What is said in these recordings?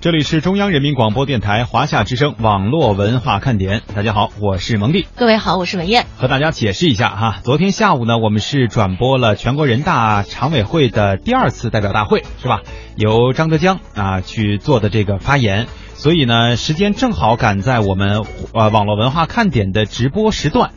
这里是中央人民广播电台华夏之声网络文化看点。大家好，我是蒙蒂。各位好，我是文艳。和大家解释一下哈，昨天下午呢，我们是转播了全国人大常委会的第二次代表大会，是吧？由张德江啊去做的这个发言，所以呢，时间正好赶在我们呃网络文化看点的直播时段。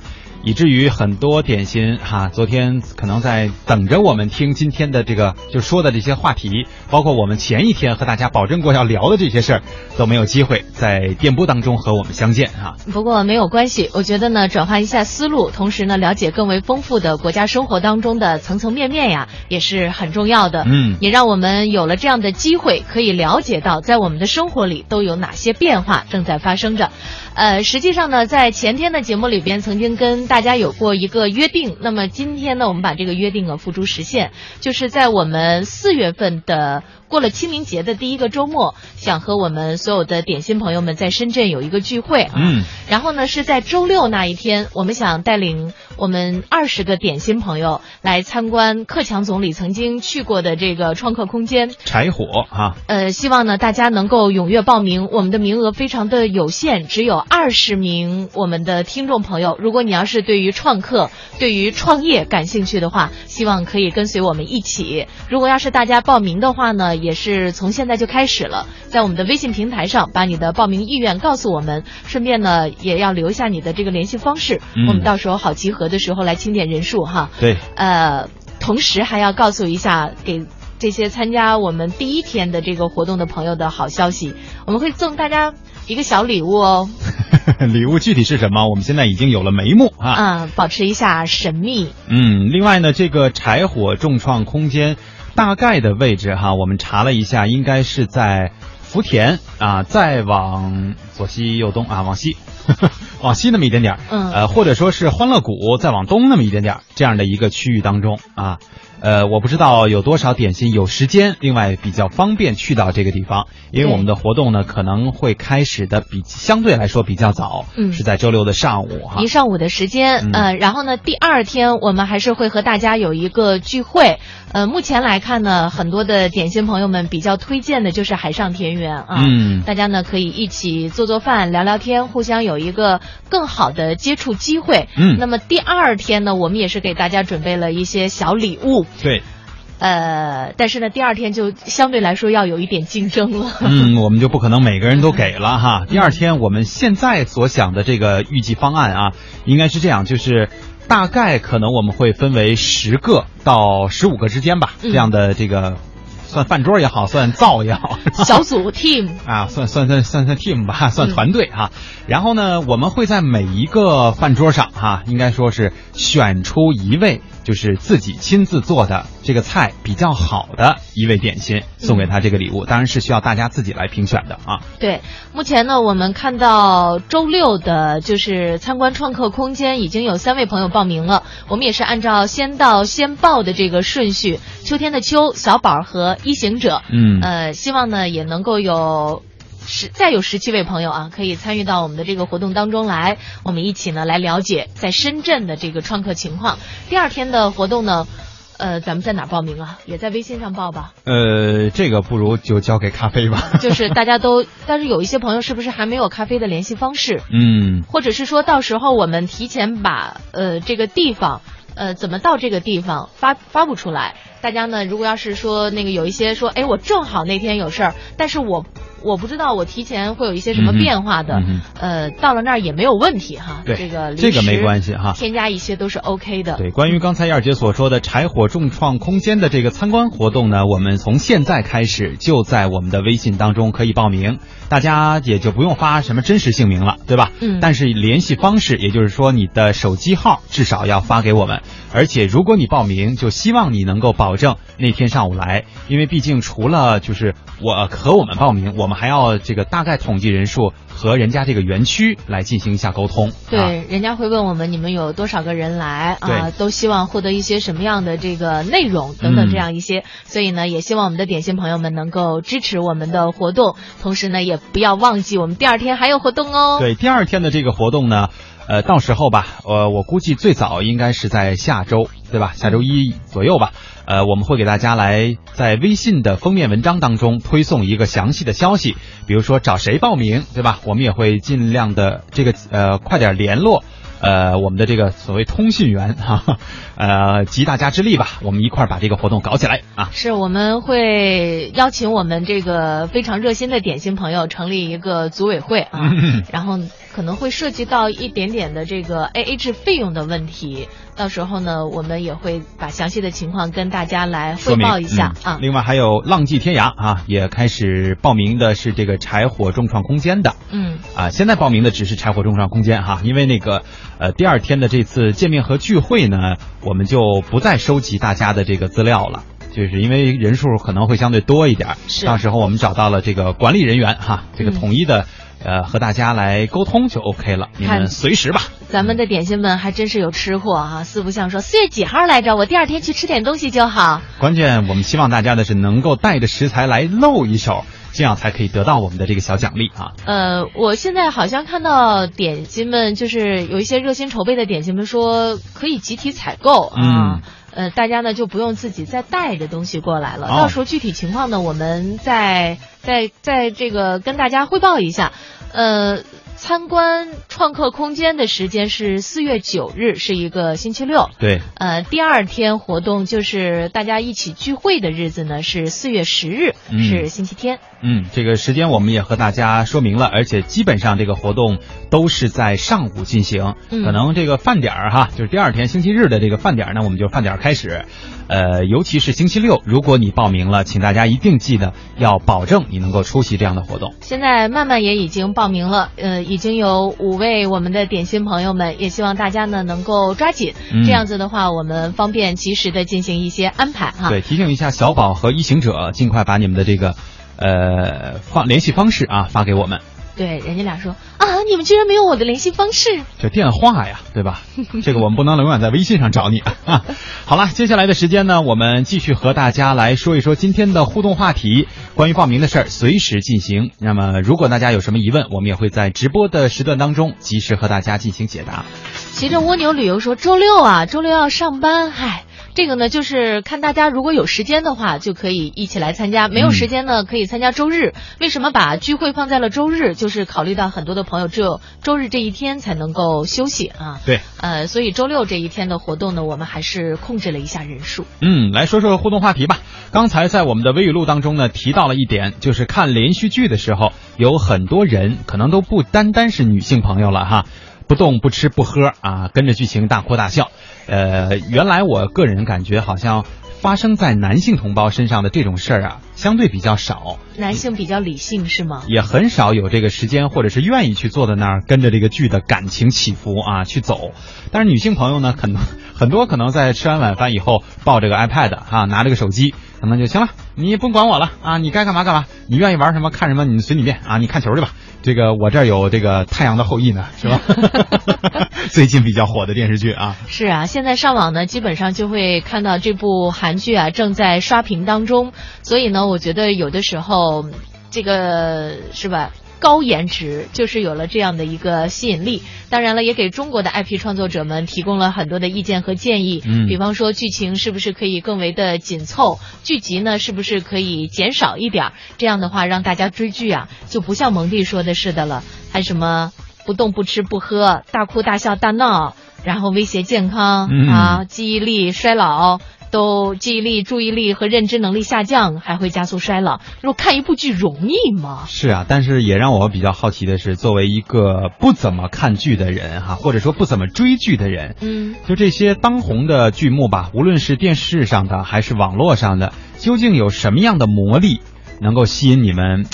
以至于很多点心哈，昨天可能在等着我们听今天的这个就说的这些话题，包括我们前一天和大家保证过要聊的这些事儿，都没有机会在电波当中和我们相见哈。不过没有关系，我觉得呢，转换一下思路，同时呢，了解更为丰富的国家生活当中的层层面面呀，也是很重要的。嗯，也让我们有了这样的机会，可以了解到在我们的生活里都有哪些变化正在发生着。呃，实际上呢，在前天的节目里边，曾经跟大家有过一个约定。那么今天呢，我们把这个约定啊付诸实现，就是在我们四月份的。过了清明节的第一个周末，想和我们所有的点心朋友们在深圳有一个聚会啊。嗯。然后呢，是在周六那一天，我们想带领我们二十个点心朋友来参观克强总理曾经去过的这个创客空间。柴火啊。呃，希望呢大家能够踊跃报名，我们的名额非常的有限，只有二十名我们的听众朋友。如果你要是对于创客、对于创业感兴趣的话，希望可以跟随我们一起。如果要是大家报名的话呢？也是从现在就开始了，在我们的微信平台上把你的报名意愿告诉我们，顺便呢也要留下你的这个联系方式，我们到时候好集合的时候来清点人数哈。对，呃，同时还要告诉一下给这些参加我们第一天的这个活动的朋友的好消息，我们会送大家一个小礼物哦。礼物具体是什么？我们现在已经有了眉目啊。嗯，保持一下神秘。嗯，另外呢，这个柴火众创空间。大概的位置哈，我们查了一下，应该是在福田啊，再往左西右东啊，往西，往西那么一点点嗯，呃，或者说是欢乐谷再往东那么一点点这样的一个区域当中啊。呃，我不知道有多少点心有时间，另外比较方便去到这个地方，因为我们的活动呢可能会开始的比相对来说比较早，嗯，是在周六的上午哈，一上午的时间，呃，然后呢，第二天我们还是会和大家有一个聚会，呃，目前来看呢，很多的点心朋友们比较推荐的就是海上田园啊，嗯，大家呢可以一起做做饭、聊聊天，互相有一个更好的接触机会，嗯，那么第二天呢，我们也是给大家准备了一些小礼物。对，呃，但是呢，第二天就相对来说要有一点竞争了。嗯，我们就不可能每个人都给了哈。第二天我们现在所想的这个预计方案啊，应该是这样，就是大概可能我们会分为十个到十五个之间吧，这样的这个。算饭桌也好，算灶也好，小组 team 啊，算算算算算 team 吧，算团队哈。然后呢，我们会在每一个饭桌上哈，应该说是选出一位，就是自己亲自做的这个菜比较好的一位点心，送给他这个礼物。当然是需要大家自己来评选的啊。对，目前呢，我们看到周六的就是参观创客空间已经有三位朋友报名了，我们也是按照先到先报的这个顺序，秋天的秋小宝和。一行者，嗯，呃，希望呢也能够有十再有十七位朋友啊，可以参与到我们的这个活动当中来，我们一起呢来了解在深圳的这个创客情况。第二天的活动呢，呃，咱们在哪报名啊？也在微信上报吧。呃，这个不如就交给咖啡吧。就是大家都，但是有一些朋友是不是还没有咖啡的联系方式？嗯，或者是说到时候我们提前把呃这个地方，呃怎么到这个地方发发布出来。大家呢，如果要是说那个有一些说，哎，我正好那天有事儿，但是我我不知道我提前会有一些什么变化的，呃，到了那儿也没有问题哈。对，这个这个没关系哈，添加一些都是 OK 的。对，关于刚才燕儿姐所说的柴火众创空间的这个参观活动呢，我们从现在开始就在我们的微信当中可以报名，大家也就不用发什么真实姓名了，对吧？嗯。但是联系方式，也就是说你的手机号至少要发给我们，而且如果你报名，就希望你能够保证。那天上午来，因为毕竟除了就是我和我们报名，我们还要这个大概统计人数。和人家这个园区来进行一下沟通，对，人家会问我们你们有多少个人来啊？都希望获得一些什么样的这个内容等等这样一些，所以呢，也希望我们的点心朋友们能够支持我们的活动，同时呢，也不要忘记我们第二天还有活动哦。对，第二天的这个活动呢，呃，到时候吧，呃，我估计最早应该是在下周，对吧？下周一左右吧。呃，我们会给大家来在微信的封面文章当中推送一个详细的消息，比如说找谁报名，对吧？我们也会尽量的这个呃快点联络。呃，我们的这个所谓通讯员 哈，呃，集大家之力吧，我们一块儿把这个活动搞起来啊！是，我们会邀请我们这个非常热心的点心朋友成立一个组委会啊，然后可能会涉及到一点点的这个 A A 制费用的问题。到时候呢，我们也会把详细的情况跟大家来汇报一下啊。另外还有浪迹天涯啊，也开始报名的是这个柴火众创空间的。嗯。啊，现在报名的只是柴火众创空间哈，因为那个呃第二天的这次见面和聚会呢，我们就不再收集大家的这个资料了，就是因为人数可能会相对多一点。是。到时候我们找到了这个管理人员哈，这个统一的。呃，和大家来沟通就 OK 了，你们随时吧。咱们的点心们还真是有吃货哈，四不像说四月几号来着，我第二天去吃点东西就好。关键我们希望大家的是能够带着食材来露一手，这样才可以得到我们的这个小奖励啊。呃，我现在好像看到点心们就是有一些热心筹备的点心们说可以集体采购啊，呃，大家呢就不用自己再带着东西过来了。到时候具体情况呢，我们再再再这个跟大家汇报一下。呃，参观创客空间的时间是四月九日，是一个星期六。对。呃，第二天活动就是大家一起聚会的日子呢，是四月十日，是星期天。嗯，这个时间我们也和大家说明了，而且基本上这个活动都是在上午进行。嗯。可能这个饭点儿哈，就是第二天星期日的这个饭点儿呢，我们就饭点儿开始。呃，尤其是星期六，如果你报名了，请大家一定记得要保证你能够出席这样的活动。现在曼曼也已经报名了，呃，已经有五位我们的点心朋友们，也希望大家呢能够抓紧，这样子的话，我们方便及时的进行一些安排哈。对，提醒一下小宝和一行者，尽快把你们的这个呃方联系方式啊发给我们。对，人家俩说啊，你们居然没有我的联系方式？这电话呀，对吧？这个我们不能永远在微信上找你啊。好了，接下来的时间呢，我们继续和大家来说一说今天的互动话题，关于报名的事儿，随时进行。那么，如果大家有什么疑问，我们也会在直播的时段当中及时和大家进行解答。骑着蜗牛旅游说，周六啊，周六要上班，嗨。这个呢，就是看大家如果有时间的话，就可以一起来参加；没有时间呢，可以参加周日。为什么把聚会放在了周日？就是考虑到很多的朋友只有周日这一天才能够休息啊。对，呃，所以周六这一天的活动呢，我们还是控制了一下人数。嗯，来说说互动话题吧。刚才在我们的微语录当中呢，提到了一点，就是看连续剧的时候，有很多人可能都不单单是女性朋友了哈。不动不吃不喝啊，跟着剧情大哭大笑。呃，原来我个人感觉好像发生在男性同胞身上的这种事儿啊，相对比较少。男性比较理性是吗？也很少有这个时间或者是愿意去坐在那儿跟着这个剧的感情起伏啊去走。但是女性朋友呢，可能很多可能在吃完晚饭以后抱着个 iPad 哈，拿着个手机，可能就行了，你不管我了啊，你该干嘛干嘛，你愿意玩什么看什么，你随你便啊，你看球去吧。这个我这儿有这个《太阳的后裔》呢，是吧？最近比较火的电视剧啊。是啊，现在上网呢，基本上就会看到这部韩剧啊正在刷屏当中，所以呢，我觉得有的时候，这个是吧？高颜值就是有了这样的一个吸引力，当然了，也给中国的 IP 创作者们提供了很多的意见和建议。嗯，比方说剧情是不是可以更为的紧凑，剧集呢是不是可以减少一点？这样的话，让大家追剧啊就不像蒙蒂说的似的了，还什么不动不吃不喝，大哭大笑大闹，然后威胁健康啊，记忆力衰老。都记忆力、注意力和认知能力下降，还会加速衰老。说看一部剧容易吗？是啊，但是也让我比较好奇的是，作为一个不怎么看剧的人哈，或者说不怎么追剧的人，嗯，就这些当红的剧目吧，无论是电视上的还是网络上的，究竟有什么样的魔力，能够吸引你们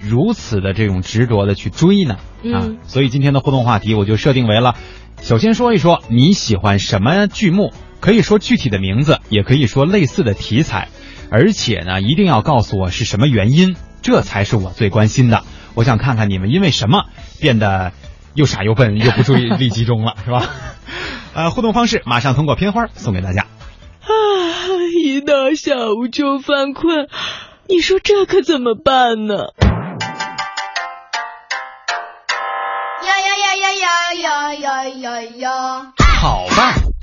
如此的这种执着的去追呢？啊，所以今天的互动话题我就设定为了，首先说一说你喜欢什么剧目。可以说具体的名字，也可以说类似的题材，而且呢，一定要告诉我是什么原因，这才是我最关心的。我想看看你们因为什么变得又傻又笨又不注意力集中了，是吧？呃，互动方式马上通过片花送给大家。啊，一到下午就犯困，你说这可怎么办呢？呀呀呀呀呀呀！呀呀呀呀！好办，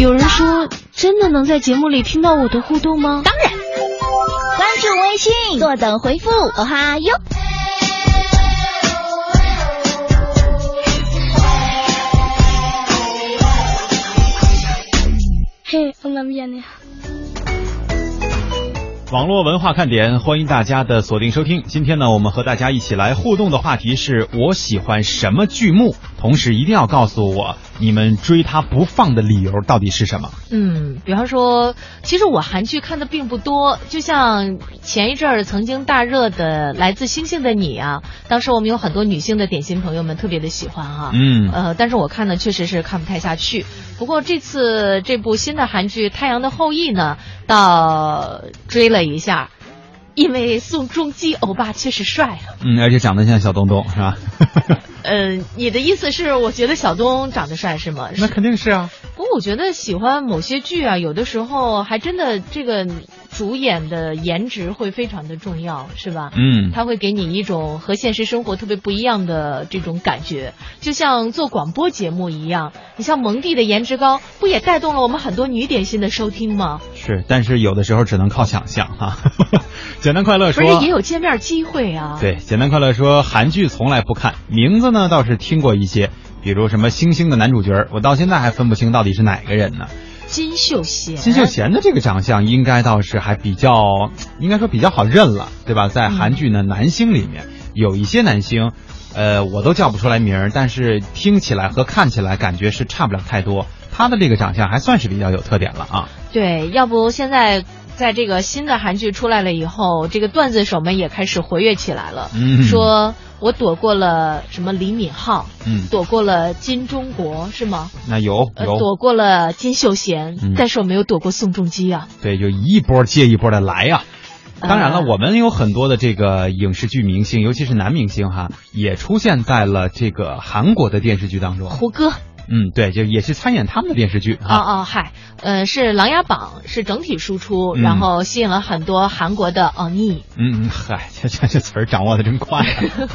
有人说，真的能在节目里听到我的互动吗？当然，关注微信，坐等回复，哦哈哟。嘿，我那边呢？网络文化看点，欢迎大家的锁定收听。今天呢，我们和大家一起来互动的话题是我喜欢什么剧目，同时一定要告诉我你们追他不放的理由到底是什么。嗯，比方说，其实我韩剧看的并不多，就像前一阵儿曾经大热的《来自星星的你》啊，当时我们有很多女性的点心朋友们特别的喜欢哈、嗯呃，但是我看呢确实是看不太下去。不过这次这部新的韩剧《太阳的后裔》呢，倒追了一下，因为宋仲基欧巴确实帅啊。嗯，而且长得像小东东，是吧？呃，你的意思是，我觉得小东长得帅是吗？那肯定是啊。不过我觉得喜欢某些剧啊，有的时候还真的这个主演的颜值会非常的重要，是吧？嗯，他会给你一种和现实生活特别不一样的这种感觉，就像做广播节目一样。你像蒙蒂的颜值高，不也带动了我们很多女点心的收听吗？是，但是有的时候只能靠想象哈。简单快乐说不说，是也有见面机会啊？，对，简单快乐说，韩剧从来不看，名字呢倒是听过一些，比如什么《星星》的男主角，我到现在还分不清到底是哪个人呢。金秀贤，金秀贤的这个长相应该倒是还比较，应该说比较好认了，对吧？在韩剧呢，男星里面有一些男星，呃，我都叫不出来名儿，但是听起来和看起来感觉是差不了太多。他的这个长相还算是比较有特点了啊。对，要不现在在这个新的韩剧出来了以后，这个段子手们也开始活跃起来了，嗯。说我躲过了什么李敏镐，嗯，躲过了金钟国是吗？那有躲过了金秀贤，嗯。但是我没有躲过宋仲基啊。对，就一波接一波的来呀、当然了，呃我们有很多的这个影视剧明星，尤其是男明星哈，也出现在了这个韩国的电视剧当中。胡歌嗯，对，就也是参演他们的电视剧啊哈。啊嗨，呃是《琅琊榜》是整体输出，嗯然后吸引了很多韩国的欧尼。嗯，嗯嗨，这这这词儿掌握的真快、啊，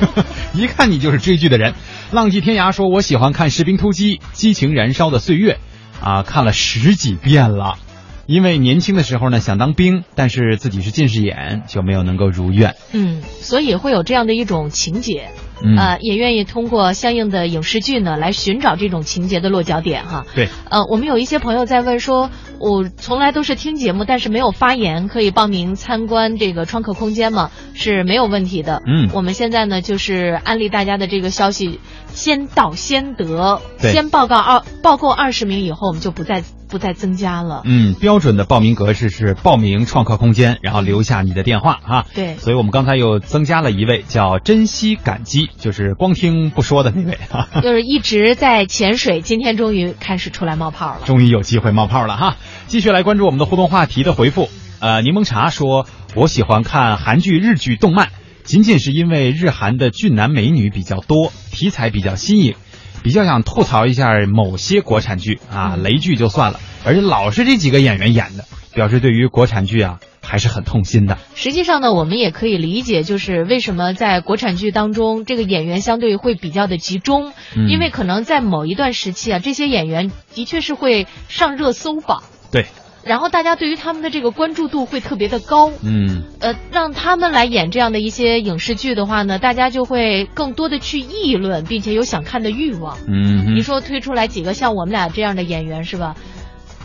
一看你就是追剧的人。浪迹天涯说，我喜欢看《士兵突击》《激情燃烧的岁月》，啊，看了十几遍了。因为年轻的时候呢想当兵，但是自己是近视眼，就没有能够如愿。嗯，所以会有这样的一种情节，嗯，呃，也愿意通过相应的影视剧呢来寻找这种情节的落脚点哈。对，呃，我们有一些朋友在问说，我从来都是听节目，但是没有发言，可以报名参观这个创客空间吗？是没有问题的。嗯我们现在呢就是安利大家的这个消息，先到先得，先报告二报够二十名以后，我们就不再不再增加了。嗯，标准的报名格式是报名创客空间，然后留下你的电话啊。对所以我们刚才又增加了一位叫珍惜感激，就是光听不说的那位哈、就是一直在潜水，今天终于开始出来冒泡了。终于有机会冒泡了哈！继续来关注我们的互动话题的回复。呃，柠檬茶说，我喜欢看韩剧、日剧、动漫，仅仅是因为日韩的俊男美女比较多，题材比较新颖，比较想吐槽一下某些国产剧啊，嗯。雷剧就算了，而且老是这几个演员演的，表示对于国产剧啊还是很痛心的。实际上呢，我们也可以理解，就是为什么在国产剧当中，这个演员相对会比较的集中，嗯。因为可能在某一段时期啊，这些演员的确是会上热搜榜，对，然后大家对于他们的这个关注度会特别的高，嗯，呃，让他们来演这样的一些影视剧的话呢，大家就会更多的去议论，并且有想看的欲望。嗯，你说推出来几个像我们俩这样的演员是吧？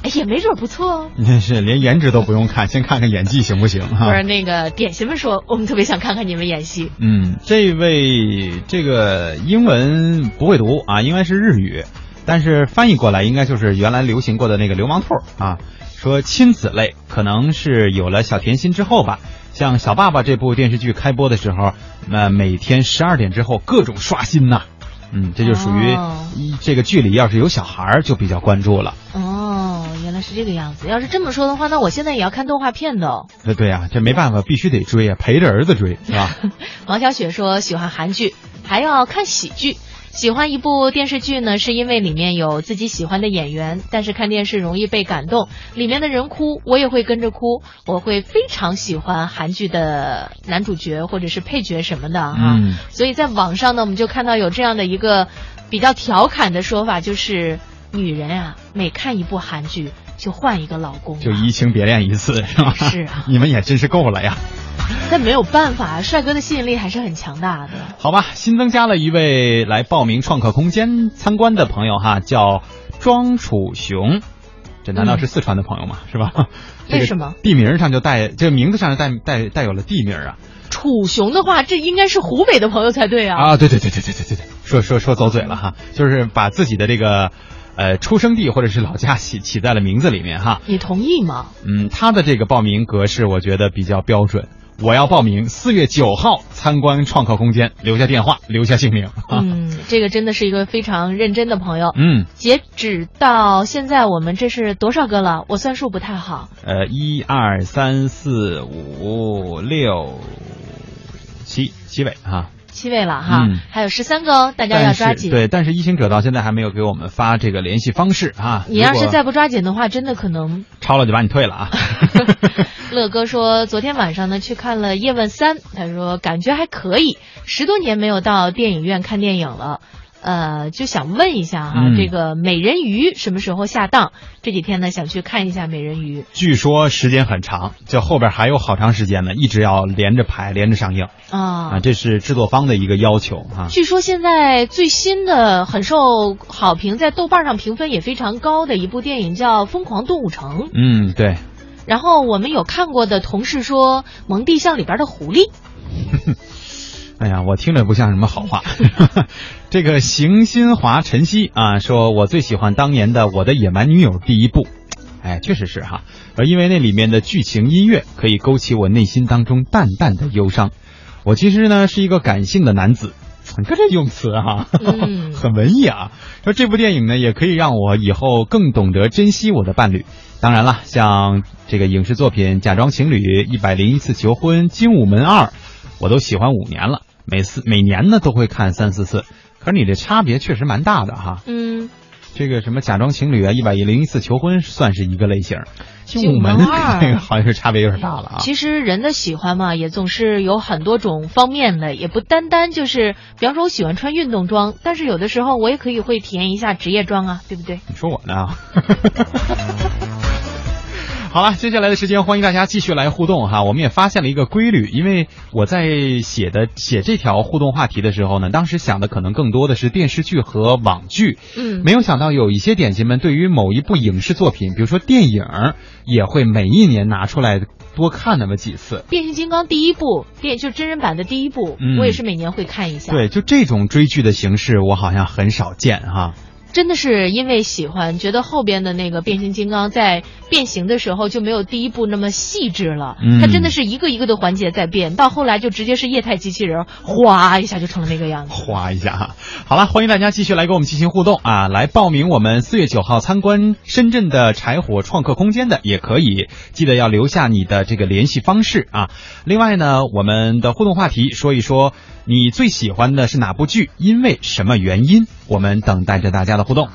哎，也没准不错哦。真 是连颜值都不用看，先看看演技行不行哈？不是那个点心们说，我们特别想看看你们演戏。嗯，这位这个英文不会读啊，应该是日语，但是翻译过来应该就是原来流行过的那个流氓兔啊。说亲子类可能是有了小甜心之后吧，像《小爸爸》这部电视剧开播的时候，那每天十二点之后各种刷新呐、嗯，这就属于这个剧里要是有小孩儿就比较关注了。哦，原来是这个样子。要是这么说的话，那我现在也要看动画片的哦。呃，对呀、这没办法，必须得追啊，陪着儿子追是吧？王小雪说喜欢韩剧，还要看喜剧。喜欢一部电视剧呢，是因为里面有自己喜欢的演员，但是看电视容易被感动，里面的人哭，我也会跟着哭。我会非常喜欢韩剧的男主角或者是配角什么的哈。嗯所以在网上呢，我们就看到有这样的一个比较调侃的说法，就是女人啊，每看一部韩剧就换一个老公啊，就移情别恋一次是吧？是啊 你们也真是够了呀。但没有办法，帅哥的吸引力还是很强大的。好吧，新增加了一位来报名创客空间参观的朋友哈，叫庄楚雄。这难道是四川的朋友吗？是吧？为什么地名上就带这个名字上就带带带有了地名啊？楚雄的话，这应该是湖北的朋友才对啊。啊，对对对对对对对对，说说说走嘴了哈，就是把自己的这个呃出生地或者是老家起起在了名字里面哈。你同意吗？嗯，他的这个报名格式我觉得比较标准。我要报名四月九号参观创客空间，留下电话，留下姓名。嗯，这个真的是一个非常认真的朋友。嗯，截止到现在，我们这是多少个了？我算数不太好。呃，一二三四五六七七位哈，七位了哈，嗯还有十三个哦，大家要抓紧。对，但是一行者到现在还没有给我们发这个联系方式啊。你要是再不抓紧的话，真的可能。超了就把你退了啊。乐哥说，昨天晚上呢去看了《叶问三》，他说感觉还可以，十多年没有到电影院看电影了。呃，就想问一下哈，嗯这个美人鱼什么时候下档？这几天呢想去看一下美人鱼据说时间很长，就后边还有好长时间呢，一直要连着排，连着上映啊啊，这是制作方的一个要求啊。据说现在最新的很受好评，在豆瓣上评分也非常高的一部电影叫《疯狂动物城》。嗯，对，然后我们有看过的同事说，蒙蒂像里边的狐狸。哎呀，我听着不像什么好话。这个邢新华晨曦啊，说我最喜欢当年的《我的野蛮女友》第一部。哎，确实是哈，而因为那里面的剧情音乐可以勾起我内心当中淡淡的忧伤。我其实呢是一个感性的男子，你看这用词哈、嗯 很文艺啊。说这部电影呢，也可以让我以后更懂得珍惜我的伴侣。当然了，像这个影视作品《假装情侣》《一百零一次求婚》《精武门二》，我都喜欢五年了，每次每年呢都会看三四次。可是你这差别确实蛮大的哈。嗯，这个什么假装情侣啊，一百零一次求婚算是一个类型，精精武武门门二那个好像是差别有点大了啊。其实人的喜欢嘛，也总是有很多种方面的，也不单单就是，比方说我喜欢穿运动装，但是有的时候我也可以会体验一下职业装啊，对不对？你说我呢？好了，接下来的时间欢迎大家继续来互动哈。我们也发现了一个规律，因为我在写的写这条互动话题的时候呢，当时想的可能更多的是电视剧和网剧，嗯，没有想到有一些点心们对于某一部影视作品，比如说电影，也会每一年拿出来多看那么几次。变形金刚第一部电就真人版的第一部，嗯我也是每年会看一下。对，就这种追剧的形式，我好像很少见哈。真的是因为喜欢，觉得后边的那个变形金刚在变形的时候就没有第一部那么细致了。嗯它真的是一个一个的环节在变，到后来就直接是液态机器人，哗一下就成了那个样子。哗一下哈。好了，欢迎大家继续来跟我们进行互动啊！来报名我们四月九号参观深圳的柴火创客空间的也可以，记得要留下你的这个联系方式啊。另外呢，我们的互动话题说一说你最喜欢的是哪部剧，因为什么原因？我们等待着大家的互动。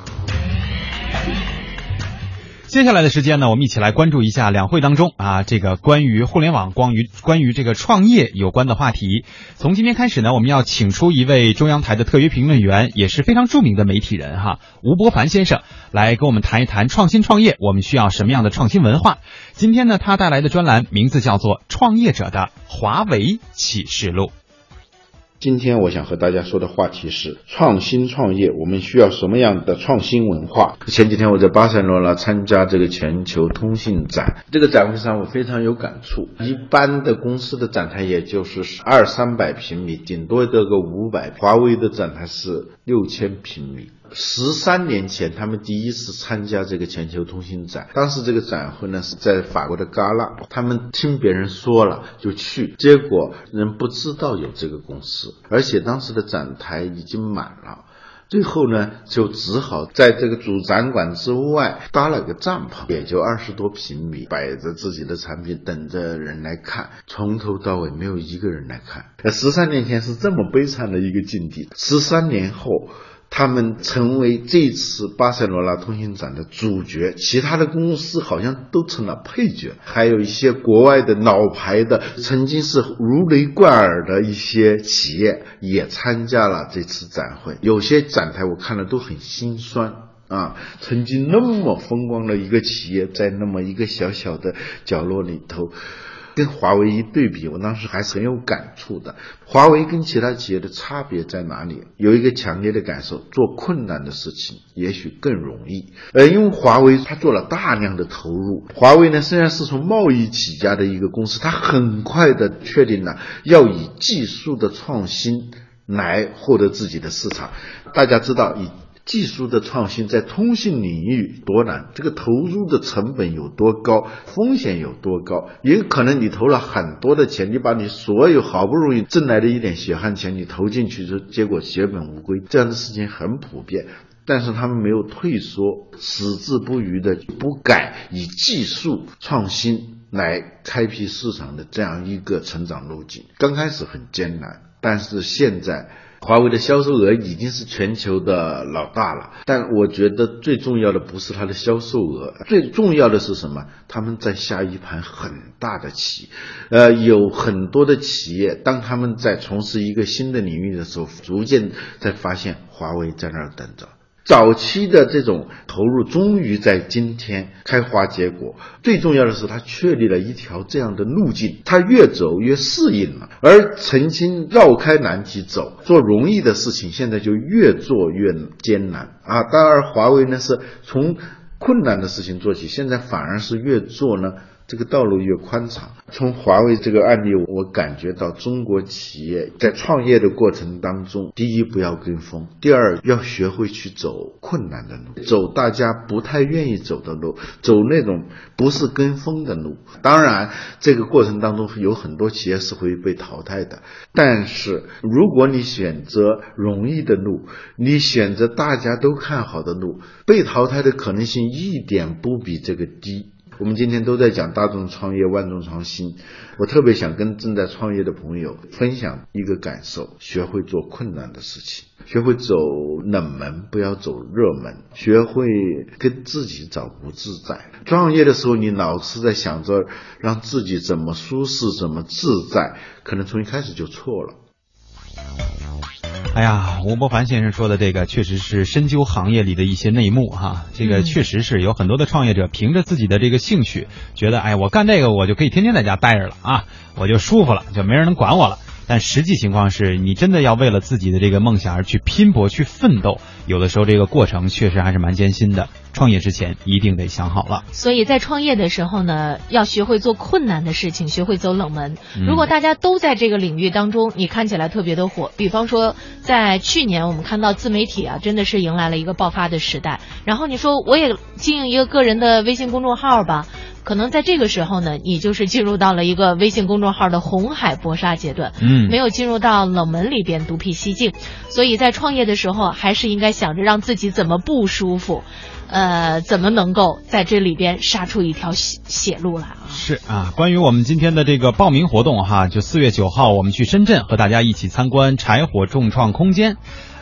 接下来的时间呢，我们一起来关注一下两会当中啊，这个关于互联网、关于关于这个创业有关的话题。从今天开始呢，我们要请出一位中央台的特约评论员，也是非常著名的媒体人哈，吴伯凡先生，来跟我们谈一谈创新创业，我们需要什么样的创新文化。今天呢，他带来的专栏名字叫做《创业者的华为启示录》。今天我想和大家说的话题是创新创业，我们需要什么样的创新文化？前几天我在巴塞罗那参加这个全球通信展，这个展会上我非常有感触。一般的公司的展台也就是二三百平米，顶多得个五百，华为的展台是六千平米。十三年前，他们第一次参加这个全球通信展，当时这个展会呢是在法国的戛纳，他们听别人说了就去，结果人不知道有这个公司，而且当时的展台已经满了。最后呢，就只好在这个主展馆之外搭了个帐篷，也就二十多平米，摆着自己的产品，等着人来看。从头到尾没有一个人来看。十三年前是这么悲惨的一个境地，十三年后。他们成为这次巴塞罗那通信展的主角，其他的公司好像都成了配角，还有一些国外的老牌的、曾经是如雷贯耳的一些企业也参加了这次展会。有些展台我看了都很心酸啊，曾经那么风光的一个企业，在那么一个小小的角落里头。跟华为一对比，我当时还是很有感触的。华为跟其他企业的差别在哪里？有一个强烈的感受：做困难的事情也许更容易。呃，因为华为它做了大量的投入。华为呢，虽然是从贸易起家的一个公司，它很快的确定了要以技术的创新来获得自己的市场。大家知道以。技术的创新在通信领域多难，这个投入的成本有多高，风险有多高？也可能你投了很多的钱，你把你所有好不容易挣来的一点血汗钱你投进去，之后结果血本无归，这样的事情很普遍。但是他们没有退缩，矢志不渝的不改以技术创新来开辟市场的这样一个成长路径。刚开始很艰难，但是现在。华为的销售额已经是全球的老大了，但我觉得最重要的不是它的销售额，最重要的是什么？他们在下一盘很大的棋。呃，有很多的企业，当他们在从事一个新的领域的时候，逐渐在发现华为在那儿等着。早期的这种投入终于在今天开花结果。最重要的是，它确立了一条这样的路径，它越走越适应了。而曾经绕开难题走，做容易的事情，现在就越做越艰难啊！当然，华为呢是从困难的事情做起，现在反而是越做呢。这个道路越宽敞。从华为这个案例，我感觉到中国企业在创业的过程当中，第一不要跟风，第二要学会去走困难的路，走大家不太愿意走的路，走那种不是跟风的路。当然，这个过程当中有很多企业是会被淘汰的。但是，如果你选择容易的路，你选择大家都看好的路，被淘汰的可能性一点不比这个低。我们今天都在讲大众创业、万众创新，我特别想跟正在创业的朋友分享一个感受：学会做困难的事情，学会走冷门，不要走热门，学会跟自己找不自在。创业的时候，你老是在想着让自己怎么舒适、怎么自在，可能从一开始就错了。哎呀，吴伯凡先生说的这个确实是深究行业里的一些内幕哈。这个确实是有很多的创业者凭着自己的这个兴趣，觉得哎，我干这个我就可以天天在家待着了啊，我就舒服了，就没人能管我了。但实际情况是你真的要为了自己的这个梦想而去拼搏、去奋斗，有的时候这个过程确实还是蛮艰辛的。创业之前一定得想好了。所以在创业的时候呢，要学会做困难的事情，学会走冷门。如果大家都在这个领域当中，你看起来特别的火，比方说在去年我们看到自媒体啊，真的是迎来了一个爆发的时代。然后你说我也经营一个个人的微信公众号吧。可能在这个时候呢，你就是进入到了一个微信公众号的红海搏杀阶段，嗯，没有进入到冷门里边独辟蹊径，所以在创业的时候，还是应该想着让自己怎么不舒服，呃，怎么能够在这里边杀出一条血血路来啊？是啊，关于我们今天的这个报名活动哈，就四月九号我们去深圳和大家一起参观柴火重创空间，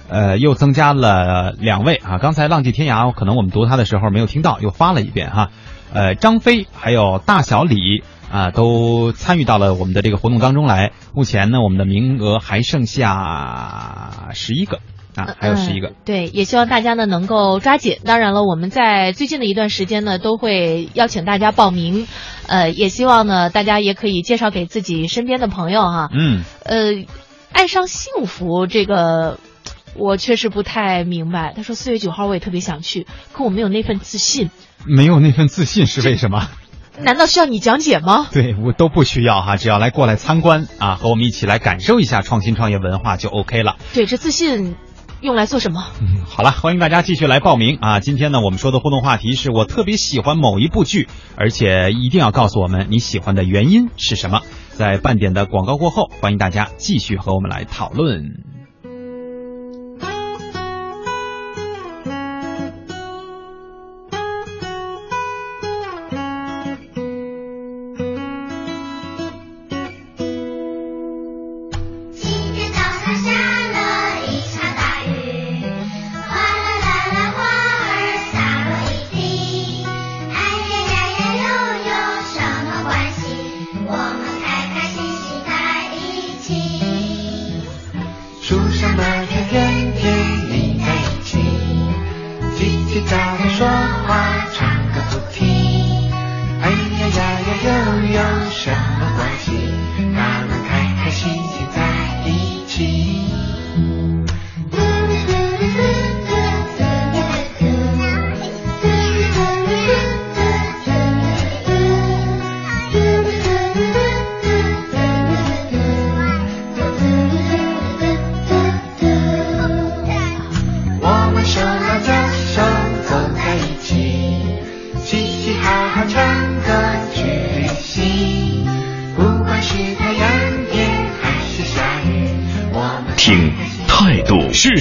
呃，又增加了两位啊，刚才浪迹天涯可能我们读他的时候没有听到，又发了一遍哈。呃，张飞还有大小李啊，都参与到了我们的这个活动当中来。目前呢，我们的名额还剩下十一个啊，还有十一个。对，也希望大家呢能够抓紧。当然了，我们在最近的一段时间呢，都会邀请大家报名。呃，也希望呢，大家也可以介绍给自己身边的朋友哈。嗯。呃，爱上幸福这个，我确实不太明白。他说四月九号我也特别想去，可我没有那份自信。没有那份自信是为什么？难道需要你讲解吗？对我都不需要哈，只要来过来参观啊，和我们一起来感受一下创新创业文化就 OK 了。对，这自信用来做什么？嗯，好了，欢迎大家继续来报名啊！今天呢，我们说的互动话题是我特别喜欢某一部剧，而且一定要告诉我们你喜欢的原因是什么。在半点的广告过后，欢迎大家继续和我们来讨论。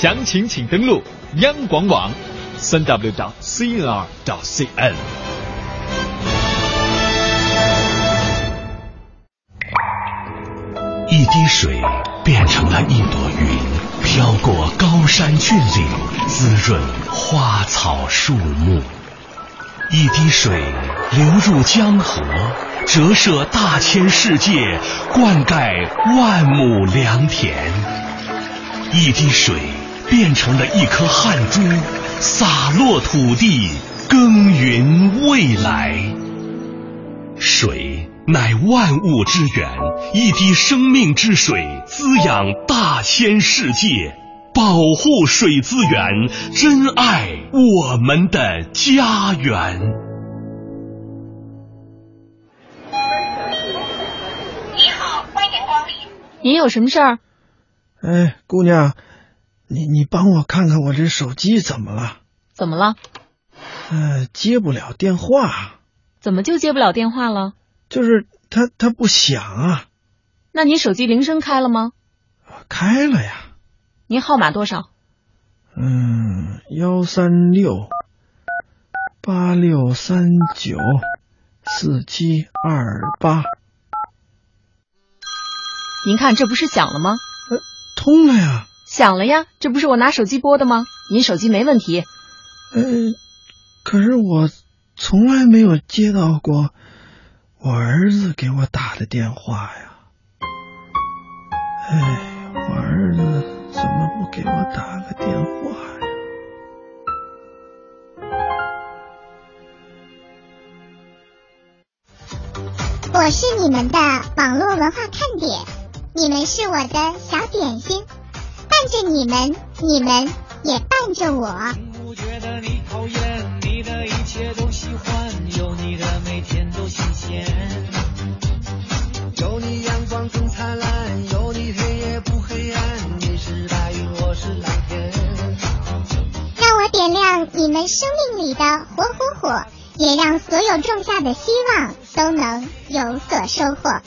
详情请登录央广网，三 w 到 cnr 到 cn。一滴水变成了一朵云，飘过高山峻岭，滋润花草树木。一滴水流入江河，折射大千世界，灌溉万亩良田。一滴水变成了一颗汗珠，洒落土地，耕耘未来。水乃万物之源，一滴生命之水滋养大千世界，保护水资源，珍爱我们的家园。您有什么事儿？哎，姑娘，你你帮我看看我这手机怎么了？怎么了？呃，接不了电话，怎么就接不了电话了？就是它它不响啊。那你手机铃声开了吗？开了呀。您号码多少？嗯，幺三六八六三九四七二八。您看这不是响了吗？呃，通了呀。响了呀，这不是我拿手机拨的吗？您手机没问题。呃，可是我从来没有接到过我儿子给我打的电话呀。哎，我儿子怎么不给我打个电话呀？我是你们的网络文化看点，你们是我的小点心，伴着你们，你们也伴着我。不觉得你讨厌，你的一切都喜欢，有你的每天都新鲜。有你阳光更灿烂，有你黑夜不黑暗，你是白云，我是蓝天。让我点亮你们生命里的火火火，也让所有种下的希望都能有所收获。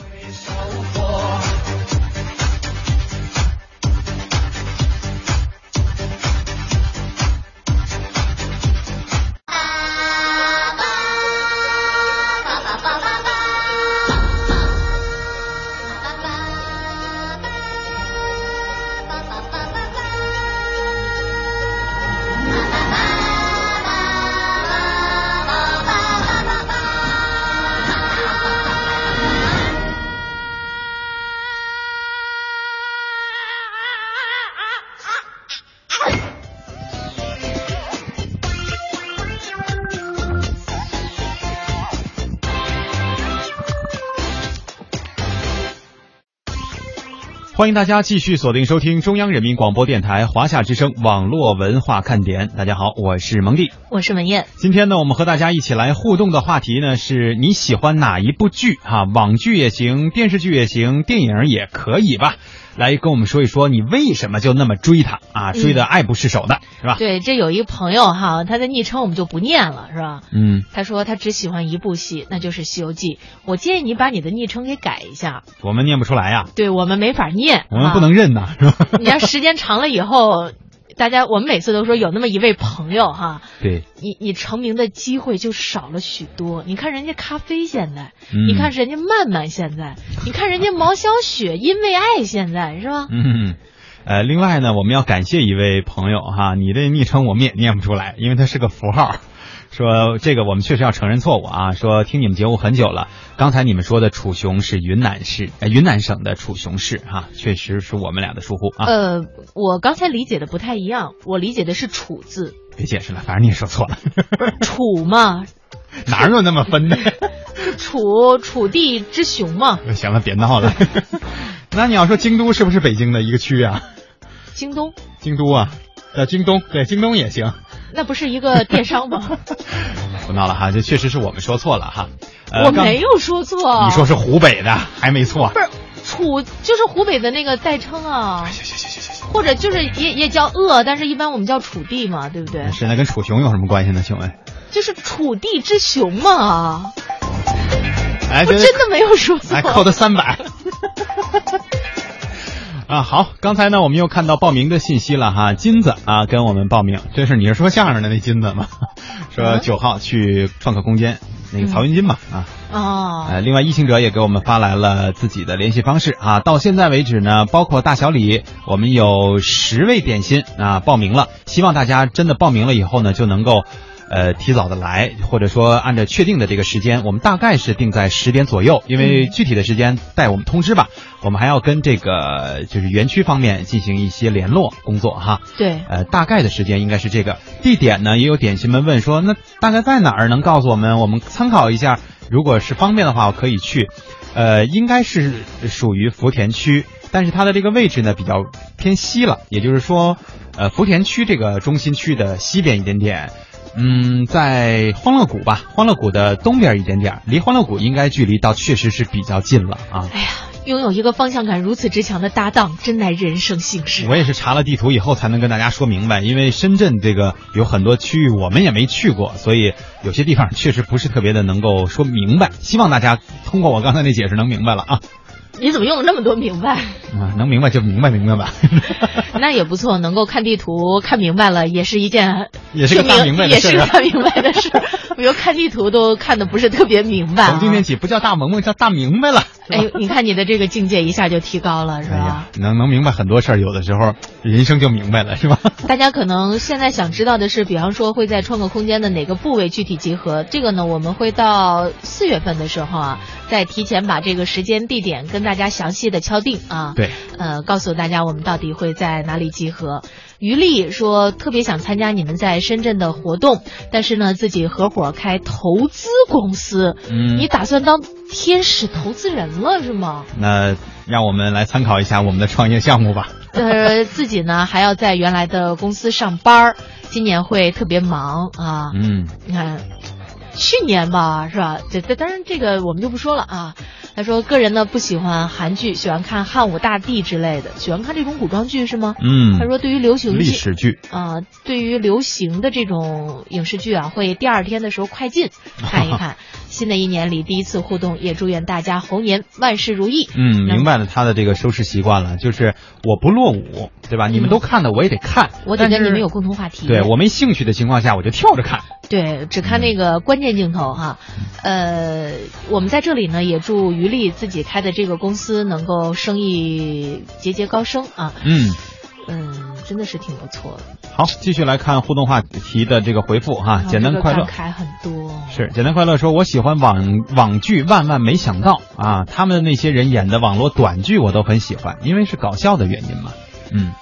欢迎大家继续锁定收听中央人民广播电台华夏之声网络文化看点。大家好，我是蒙蒂，我是文艳。今天呢，我们和大家一起来互动的话题呢，是你喜欢哪一部剧？哈，网剧也行，电视剧也行，电影也可以吧。来跟我们说一说，你为什么就那么追他啊？追的爱不释手的，是吧？对，这有一个朋友哈，他的昵称我们就不念了，是吧？嗯，他说他只喜欢一部戏，那就是《西游记》。我建议你把你的昵称给改一下。我们念不出来呀。对我们没法念，我们不能认呐，是吧？你要时间长了以后。大家，我们每次都说有那么一位朋友哈，对，你你成名的机会就少了许多。你看人家咖啡现在，嗯、你看人家曼曼现在，你看人家毛小雪因为爱现在是吧？嗯，呃，另外呢，我们要感谢一位朋友哈，你的昵称我们也念不出来，因为它是个符号。说这个我们确实要承认错误啊！说听你们节目很久了，刚才你们说的楚雄是云南市，呃，云南省的楚雄市哈，确实是我们俩的疏忽啊。呃，我刚才理解的不太一样，我理解的是楚字。别解释了，反正你也说错了。楚嘛，哪有那么分的？楚楚地之雄嘛。行了，别闹了。那你要说京都是不是北京的一个区啊？京东。京都啊，呃，京东对，京东也行。那不是一个电商吗？不闹了哈，这确实是我们说错了哈。呃、我没有说错。你说是湖北的，还没错。不是，楚就是湖北的那个代称啊。行行行行行。或者就是也也叫鄂，但是一般我们叫楚地嘛，对不对？是，那跟楚雄有什么关系呢？请问？就是楚地之雄嘛。哎，我真的没有说错。来扣他三百。啊，好，刚才呢，我们又看到报名的信息了哈，金子啊跟我们报名，这是你是说相声的那金子吗？说九号去创客空间，那个曹云金嘛啊。哦。呃，另外一行者也给我们发来了自己的联系方式啊，到现在为止呢，包括大小李，我们有十位点心啊报名了，希望大家真的报名了以后呢，就能够。呃，提早的来，或者说按照确定的这个时间，我们大概是定在十点左右，因为具体的时间待我们通知吧。我们还要跟这个就是园区方面进行一些联络工作哈。对。呃，大概的时间应该是这个。地点呢，也有点心们问说，那大概在哪儿？能告诉我们，我们参考一下。如果是方便的话，我可以去。呃，应该是属于福田区，但是它的这个位置呢比较偏西了，也就是说，呃，福田区这个中心区的西边一点点。嗯，在欢乐谷吧，欢乐谷的东边一点点，离欢乐谷应该距离倒确实是比较近了啊。哎呀，拥有一个方向感如此之强的搭档，真乃人生幸事。我也是查了地图以后才能跟大家说明白，因为深圳这个有很多区域我们也没去过，所以有些地方确实不是特别的能够说明白。希望大家通过我刚才那解释能明白了啊。你怎么用了那么多明白？啊，能明白就明白明白吧。那也不错，能够看地图看明白了，也是一件也是个大明白的事，也是个大明白的事。我又看地图都看的不是特别明白、啊。从今天起不叫大萌萌，叫大明白了。哎，你看你的这个境界一下就提高了，是吧？哎、能能明白很多事儿，有的时候人生就明白了，是吧？大家可能现在想知道的是，比方说会在创客空间的哪个部位具体集合？这个呢，我们会到四月份的时候啊，再提前把这个时间地点跟大家详细的敲定啊。对。呃，告诉大家我们到底会在哪里集合。于丽说特别想参加你们在深圳的活动，但是呢，自己合伙开投资公司。嗯。你打算当天使投资人了是吗？那让我们来参考一下我们的创业项目吧。呃，自己呢还要在原来的公司上班，今年会特别忙啊。嗯。你看，去年吧是吧？这这当然这个我们就不说了啊。他说个人呢不喜欢韩剧，喜欢看汉武大帝之类的，喜欢看这种古装剧是吗？嗯。他说对于流行历史剧啊、呃，对于流行的这种影视剧啊，会第二天的时候快进 看一看。新的一年里第一次互动，也祝愿大家猴年万事如意。嗯，明白了他的这个收视习惯了，就是我不落伍，对吧？你们都看的，我也得看，我得跟你们有共同话题。对我没兴趣的情况下，我就跳着看。对，只看那个关键镜头哈。呃，我们在这里呢，也祝于丽自己开的这个公司能够生意节节高升啊。嗯。嗯，真的是挺不错的。好，继续来看互动话题的这个回复哈，简单快乐。感慨很多。是简单快乐说，我喜欢网网剧《万万没想到》啊，他们那些人演的网络短剧我都很喜欢，因为是搞笑的原因嘛。嗯。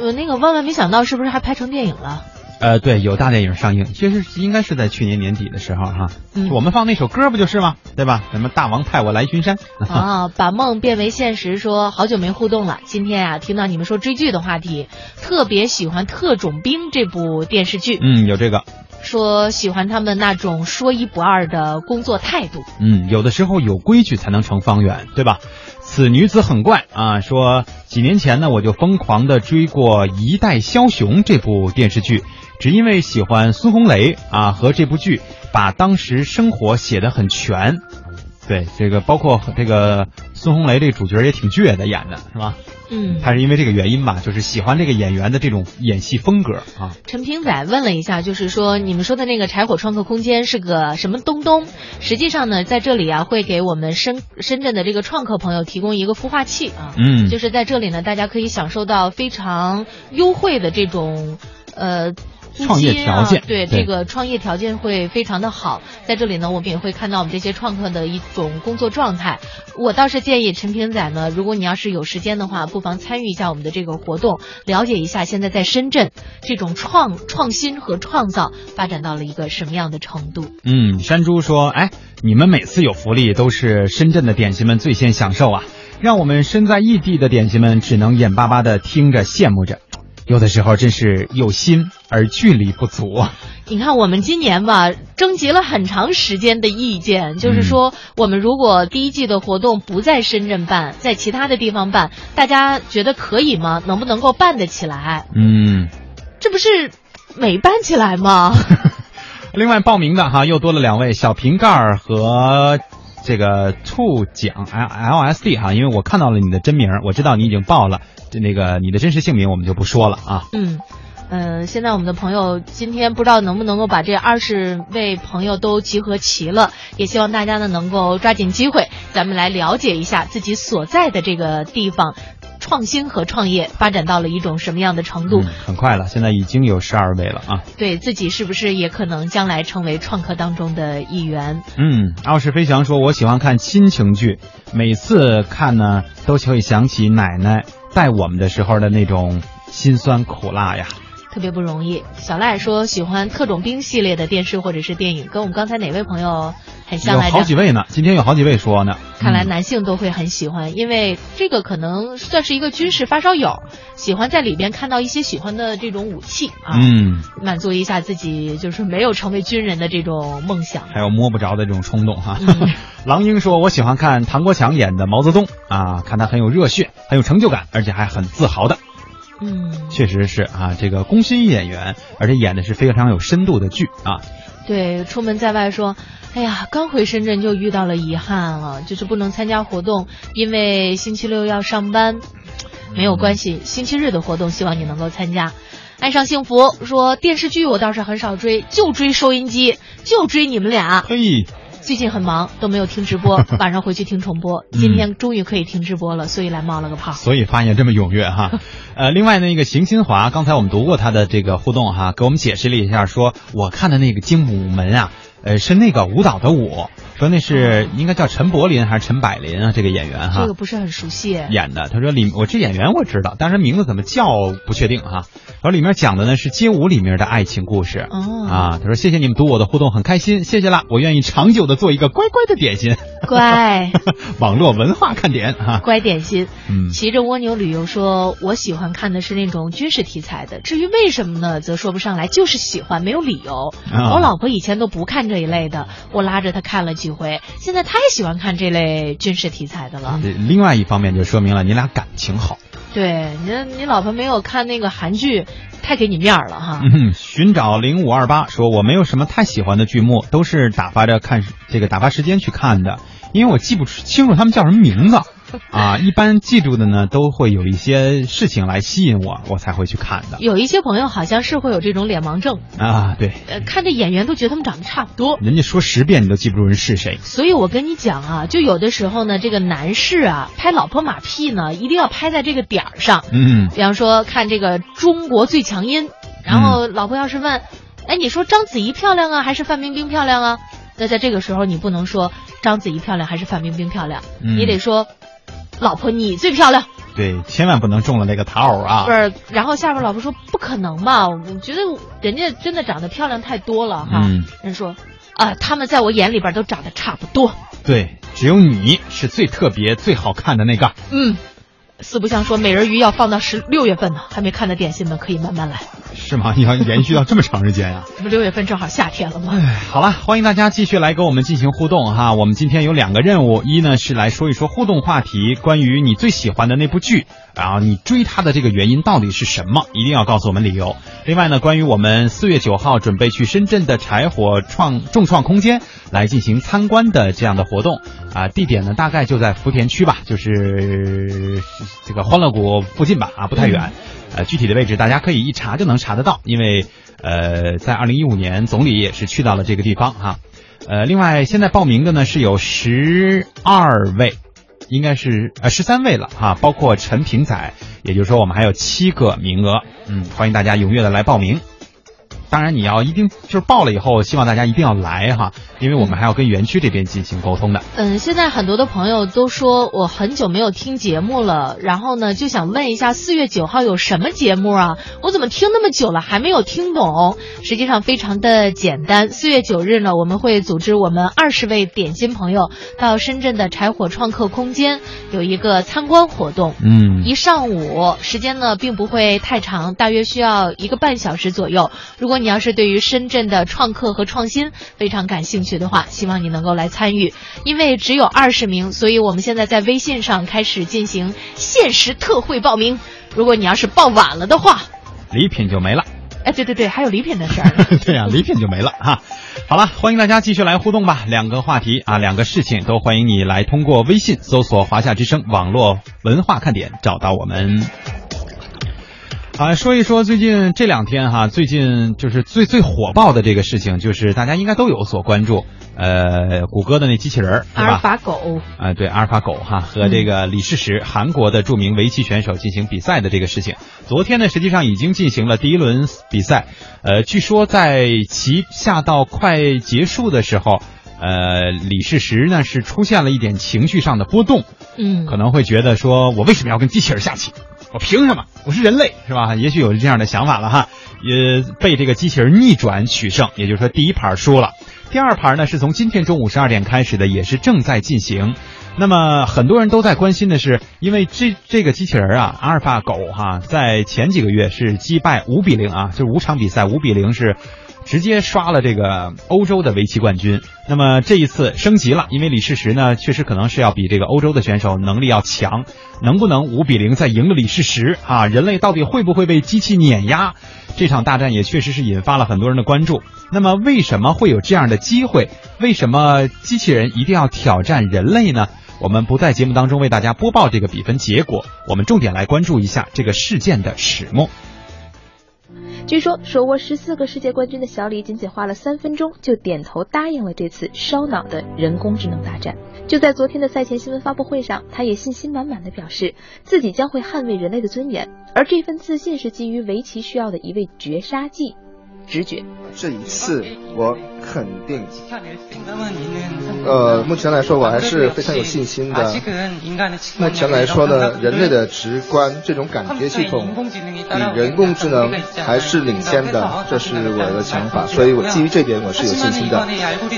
呃，那个万万没想到是不是还拍成电影了？呃，对，有大电影上映，其实应该是在去年年底的时候哈。嗯我们放那首歌不就是吗？对吧？什么大王派我来巡山啊，把梦变为现实说，好久没互动了。今天啊，听到你们说追剧的话题，特别喜欢《特种兵》这部电视剧，嗯，有这个。说喜欢他们那种说一不二的工作态度。嗯，有的时候有规矩才能成方圆，对吧？此女子很怪啊，说几年前呢，我就疯狂的追过《一代枭雄》这部电视剧，只因为喜欢孙红雷啊，和这部剧把当时生活写得很全。对，这个包括这个孙红雷这个主角也挺倔的演的，是吧？嗯，他是因为这个原因吧，就是喜欢这个演员的这种演戏风格啊。陈平仔问了一下，就是说你们说的那个柴火创客空间是个什么东东？实际上呢，在这里啊，会给我们深深圳的这个创客朋友提供一个孵化器啊，嗯就是在这里呢，大家可以享受到非常优惠的这种呃。租创业条件对对这个创业条件会非常的好，在这里呢，我们也会看到我们这些创客的一种工作状态。我倒是建议陈平仔呢，如果你要是有时间的话，不妨参与一下我们的这个活动，了解一下现在在深圳这种创创新和创造发展到了一个什么样的程度。嗯，山猪说：“哎，你们每次有福利都是深圳的点心们最先享受啊，让我们身在异地的点心们只能眼巴巴的听着羡慕着，有的时候真是有心而距离不足啊。你看，我们今年吧，征集了很长时间的意见，嗯就是说，我们如果第一季的活动不在深圳办，在其他的地方办，大家觉得可以吗？能不能够办得起来？嗯，这不是没办起来吗？另外报名的哈又多了两位小瓶盖儿和这个兔奖 L L S D 哈，因为我看到了你的真名，我知道你已经报了，这那个你的真实姓名我们就不说了啊。嗯。嗯，现在我们的朋友今天不知道能不能够把这二十位朋友都集合齐了，也希望大家呢能够抓紧机会，咱们来了解一下自己所在的这个地方，创新和创业发展到了一种什么样的程度，嗯，很快了，现在已经有十二位了啊。对自己是不是也可能将来成为创客当中的一员？嗯，傲视飞翔说，我喜欢看亲情剧，每次看呢都会想起奶奶带我们的时候的那种辛酸苦辣呀。特别不容易。小赖说喜欢特种兵系列的电视或者是电影，跟我们刚才哪位朋友很像来着？好几位呢，今天有好几位说呢。看来嗯男性都会很喜欢，因为这个可能算是一个军事发烧友，喜欢在里边看到一些喜欢的这种武器啊，嗯，满足一下自己就是没有成为军人的这种梦想。还有摸不着的这种冲动哈。嗯 郎英说：“我喜欢看唐国强演的毛泽东啊，看他很有热血，很有成就感，而且还很自豪的。嗯，确实是啊，这个功勋演员，而且演的是非常有深度的剧啊。对，出门在外说，哎呀，刚回深圳就遇到了遗憾了，就是不能参加活动，因为星期六要上班。没有关系，星期日的活动希望你能够参加。爱上幸福说电视剧我倒是很少追，就追收音机，就追你们俩。嘿，最近很忙，都没有听直播，晚上回去听重播。今天终于可以听直播了，所以来冒了个泡。所以发言这么踊跃哈。呃，另外那个邢新华，刚才我们读过他的这个互动哈，给我们解释了一下说，我看的那个精武门啊，呃，是那个舞蹈的舞，说那是应该叫陈柏霖还是陈百霖啊，这个演员哈。这个不是很熟悉。演的，他说里我这演员我知道，但是名字怎么叫不确定哈。然后里面讲的呢是街舞里面的爱情故事、哦啊。他说谢谢你们读我的互动，很开心，谢谢啦，我愿意长久的做一个乖乖的点心。乖，网络文化看点哈。乖点心。嗯，骑着蜗牛旅游说，我喜欢看的是那种军事题材的。至于为什么呢，则说不上来，就是喜欢，没有理由。啊我老婆以前都不看这一类的，我拉着她看了几回，现在太喜欢看这类军事题材的了。呃另外一方面就说明了你俩感情好。对，你你老婆没有看那个韩剧，太给你面儿了哈。嗯，寻找零五二八说，我没有什么太喜欢的剧目，都是打发着看这个打发时间去看的，因为我记不清楚他们叫什么名字 啊。一般记住的呢，都会有一些事情来吸引我，我才会去看的有一些朋友好像是会有这种脸盲症，啊。对，呃，看这演员都觉得他们长得差不多。人家说十遍你都记不住人是谁。所以我跟你讲啊，就有的时候呢，这个男士啊拍老婆马屁呢，一定要拍在这个点儿上。嗯比方说看这个《中国最强音》，然后老婆要是问，哎，你说章子怡漂亮啊，还是范冰冰漂亮啊？那在这个时候你不能说章子怡漂亮还是范冰冰漂亮，嗯你得说，老婆你最漂亮。对，千万不能中了那个桃偶啊不！是，然后下边老婆说不可能吧？我觉得人家真的长得漂亮太多了哈。嗯人说啊，他们在我眼里边都长得差不多。对，只有你是最特别、最好看的那个。嗯，四不像说美人鱼要放到十六月份呢，还没看的点心们可以慢慢来。是吗？你要延续到这么长时间呀、这不六月份正好夏天了吗？好了，欢迎大家继续来跟我们进行互动哈。我们今天有两个任务，一呢是来说一说互动话题，关于你最喜欢的那部剧，然后你追他的这个原因到底是什么，一定要告诉我们理由。另外呢，关于我们四月九号准备去深圳的柴火创众创空间来进行参观的这样的活动啊，地点呢大概就在福田区吧，就是这个欢乐谷附近吧，啊不太远。呃，具体的位置大家可以一查就能查得到，因为呃，在二零一五年总理也是去到了这个地方哈。呃，另外现在报名的呢是有十二位，应该是呃十三位了哈，包括陈平仔，也就是说我们还有七个名额，嗯，欢迎大家踊跃的来报名。当然，你要一定就是报了以后，希望大家一定要来哈，因为我们还要跟园区这边进行沟通的。嗯，现在很多的朋友都说我很久没有听节目了，然后呢就想问一下四月九号有什么节目啊？我怎么听那么久了还没有听懂？实际上非常的简单，四月九日呢我们会组织我们二十位点心朋友到深圳的柴火创客空间有一个参观活动。嗯一上午时间呢并不会太长，大约需要一个半小时左右。如果你要是对于深圳的创客和创新非常感兴趣的话，希望你能够来参与。因为只有二十名，所以我们现在在微信上开始进行限时特惠报名。如果你要是报晚了的话，礼品就没了。哎，对对对，还有礼品的事儿。对呀、礼品就没了哈。好了，欢迎大家继续来互动吧。两个话题啊，两个事情都欢迎你来通过微信搜索“华夏之声网络文化看点”找到我们。啊，说一说最近这两天哈，最近就是最最火爆的这个事情，就是大家应该都有所关注，呃，谷歌的那机器人？阿尔法狗，啊，对，阿尔法狗哈和这个李世石，韩国的著名围棋选手进行比赛的这个事情，昨天呢实际上已经进行了第一轮比赛，呃，据说在棋下到快结束的时候，呃，李世石呢是出现了一点情绪上的波动，嗯，可能会觉得说我为什么要跟机器人下棋？我凭什么？我是人类，是吧？也许有这样的想法了哈，也被这个机器人逆转取胜，也就是说第一盘输了。第二盘呢是从今天中午十二点开始的，也是正在进行。那么很多人都在关心的是，因为这这个机器人啊，阿尔法狗哈，在前几个月是击败五比零啊，就五场比赛五比零是直接刷了这个欧洲的围棋冠军。那么这一次升级了，因为李世石呢，确实可能是要比这个欧洲的选手能力要强，能不能五比零再赢了李世石啊？人类到底会不会被机器碾压？这场大战也确实是引发了很多人的关注。那么为什么会有这样的机会？为什么机器人一定要挑战人类呢？我们不在节目当中为大家播报这个比分结果，我们重点来关注一下这个事件的始末。据说手握十四个世界冠军的小李，仅仅花了三分钟就点头答应了这次烧脑的人工智能大战。就在昨天的赛前新闻发布会上，他也信心满满的表示，自己将会捍卫人类的尊严，而这份自信是基于围棋需要的一位绝杀技——直觉。这一次我肯定，呃，目前来说我还是非常有信心的。目前来说呢，人类的直观这种感觉系统比人工智能还是领先的，这是我的想法，所以我基于这点我是有信心的。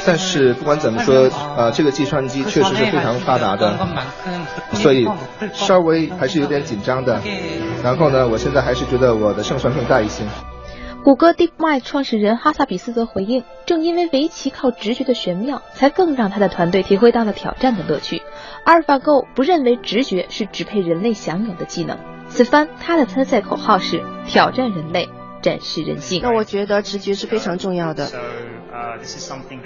但是不管怎么说，呃，这个计算机确实是非常发达的，所以稍微还是有点紧张的。然后呢，我现在还是觉得我的胜算更大一些。谷歌 DeepMind 创始人哈萨比斯则回应，正因为围棋靠直觉的玄妙，才更让他的团队体会到了挑战的乐趣。阿尔法 Go 不认为直觉是只配人类享有的技能。此番他的参赛口号是挑战人类，展示人性。那我觉得直觉是非常重要的，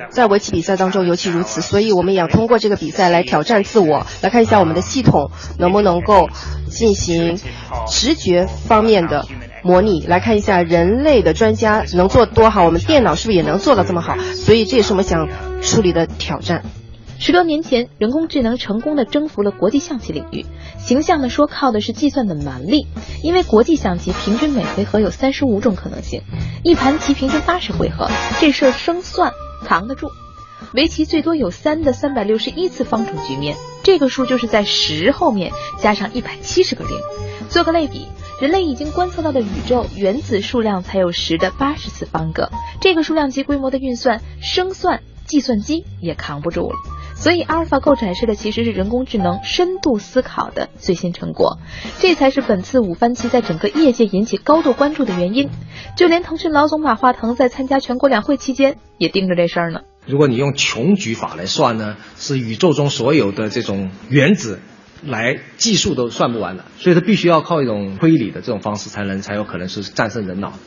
在围棋比赛当中尤其如此，所以我们也要通过这个比赛来挑战自我，来看一下我们的系统能不能够进行直觉方面的。模拟来看一下人类的专家能做多好，我们电脑是不是也能做到这么好？所以这也是我们想处理的挑战。十多年前，人工智能成功的征服了国际象棋领域。形象的说，靠的是计算的蛮力，因为国际象棋平均每回合有三十五种可能性，一盘棋平均八十回合，这事儿生算扛得住。围棋最多有三的三百六十一次方程局面，这个数就是在十后面加上一百七十个零。做个类比，人类已经观测到的宇宙原子数量才有十的八十次方个，这个数量级规模的运算，生算计算机也扛不住了。所以，阿尔法狗展示的其实是人工智能深度思考的最新成果，这才是本次五番棋在整个业界引起高度关注的原因。就连腾讯老总马化腾在参加全国两会期间也盯着这事儿呢。如果你用穷举法来算呢，是宇宙中所有的这种原子来计数都算不完的，所以它必须要靠一种推理的这种方式才能才有可能是战胜人脑。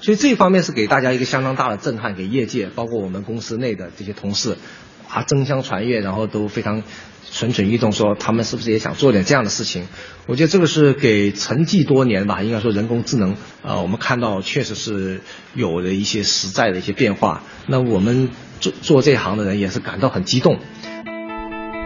所以这一方面是给大家一个相当大的震撼，给业界，包括我们公司内的这些同事。啊，争相传阅，然后都非常蠢蠢欲动，说他们是不是也想做点这样的事情？我觉得这个是给沉寂多年吧，应该说人工智能，呃，我们看到确实是有了一些实在的一些变化。那我们做做这行的人也是感到很激动。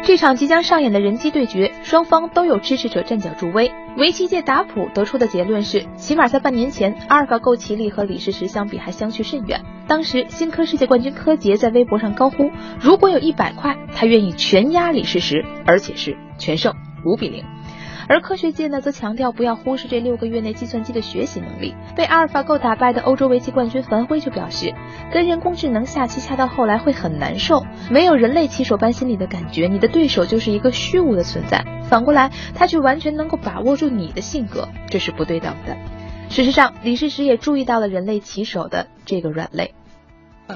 这场即将上演的人机对决，双方都有支持者站脚助威。围棋界达普得出的结论是，起码在半年前，阿尔法狗棋力和李世石相比还相去甚远。当时，新科世界冠军柯洁在微博上高呼：“如果有一百块，他愿意全压李世石，而且是全胜，五比零。”而科学界呢，则强调不要忽视这六个月内计算机的学习能力。被阿尔法狗打败的欧洲围棋冠军樊辉就表示，跟人工智能下棋下到后来会很难受，没有人类棋手般心理的感觉，你的对手就是一个虚无的存在。反过来，他却完全能够把握住你的性格，这是不对等的。事实上，李世石也注意到了人类棋手的这个软肋。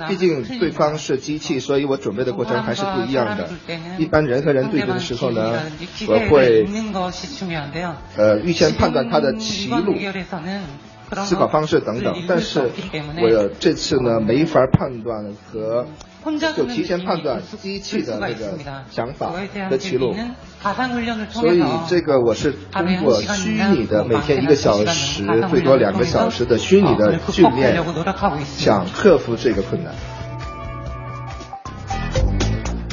毕竟对方是机器，所以我准备的过程还是不一样的。一般人和人对决的时候呢，我会呃预先判断他的棋路、思考方式等等。但是我这次呢，没法判断和。就提前判断机器的那个想法和棋路，所以这个我是通过虚拟的每天一个小时，最多两个小时的虚拟的训练，想克服这个困难。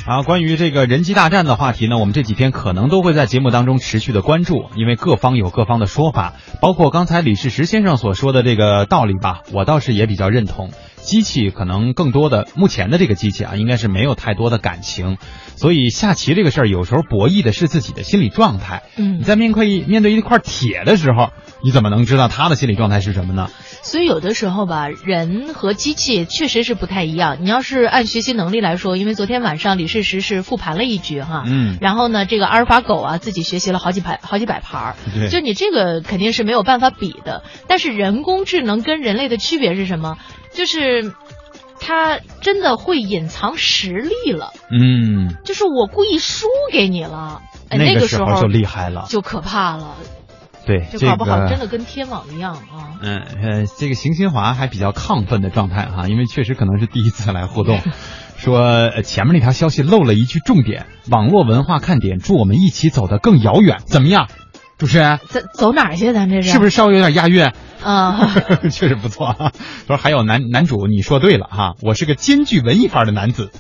啊，关于这个人机大战的话题呢，我们这几天可能都会在节目当中持续的关注，因为各方有各方的说法，包括刚才李世石先生所说的这个道理吧，我倒是也比较认同。机器可能更多的，目前的这个机器啊，应该是没有太多的感情，所以下棋这个事儿，有时候博弈的是自己的心理状态。嗯，你在面对面对一块铁的时候，你怎么能知道他的心理状态是什么呢？所以有的时候吧，人和机器确实是不太一样。你要是按学习能力来说，因为昨天晚上李世石是复盘了一局哈，嗯，然后呢，这个阿尔法狗啊自己学习了好几排好几百盘儿，就你这个肯定是没有办法比的。但是人工智能跟人类的区别是什么？就是他真的会隐藏实力了，嗯，就是我故意输给你了，那个时候就厉害了，就可怕了。对，就搞不好真的跟天网一样啊。嗯呃，这个邢新华还比较亢奋的状态哈，因为确实可能是第一次来互动，说前面那条消息漏了一句重点，网络文化看点，祝我们一起走得更遥远，怎么样？主持人，走走哪去？咱这是是不是稍微有点押韵？啊，确实不错。说还有男男主，你说对了哈，我是个兼具文艺范儿的男子。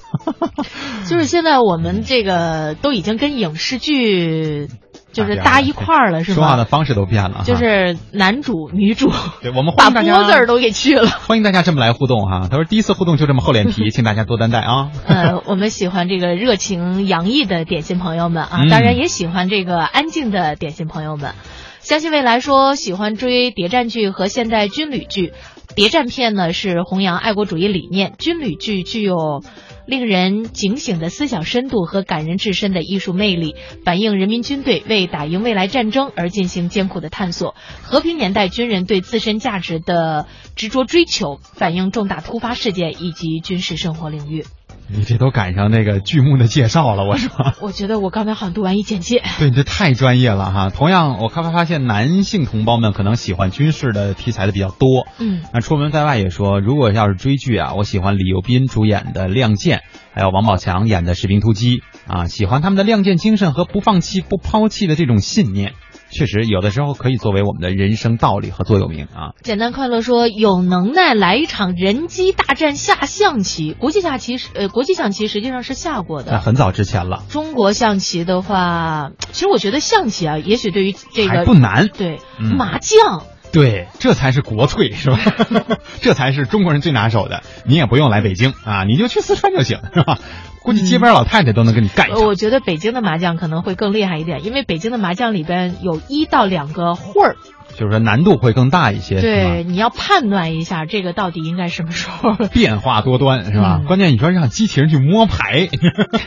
就是现在我们这个都已经跟影视剧。就是搭一块儿了，是吗？说话的方式都变了，就是男主女主，对我们把“波”字儿都给去了。欢迎大家这么来互动哈。他说第一次互动就这么厚脸皮，请大家多担待啊。呃，我们喜欢这个热情洋溢的点心朋友们啊，当然也喜欢这个安静的点心朋友们。相信未来说喜欢追谍战剧和现代军旅剧，谍战片呢是弘扬爱国主义理念，军旅剧具有。令人警醒的思想深度和感人至深的艺术魅力，反映人民军队为打赢未来战争而进行艰苦的探索；和平年代军人对自身价值的执着追求，反映重大突发事件以及军事生活领域。你这都赶上那个剧目的介绍了，我说。我觉得我刚才好像读完一简介。对，你这太专业了哈。同样，我开发发现男性同胞们可能喜欢军事的题材的比较多。嗯。那出门在外也说，如果要是追剧啊，我喜欢李幼斌主演的《亮剑》，还有王宝强演的《士兵突击》啊，喜欢他们的亮剑精神和不放弃、不抛弃的这种信念。确实，有的时候可以作为我们的人生道理和座右铭啊。简单快乐说，有能耐来一场人机大战下象棋。国际下棋是呃，国际象棋实际上是下过的，很早之前了。中国象棋的话，其实我觉得象棋啊，也许对于这个不难。对，麻将。对，这才是国粹是吧？这才是中国人最拿手的。你也不用来北京啊，你就去四川就行，是吧？估计街边老太太都能跟你干一场。我觉得北京的麻将可能会更厉害一点，因为北京的麻将里边有一到两个混儿。就是说难度会更大一些，对，你要判断一下这个到底应该什么时候。变化多端是吧？关键你说让机器人去摸牌，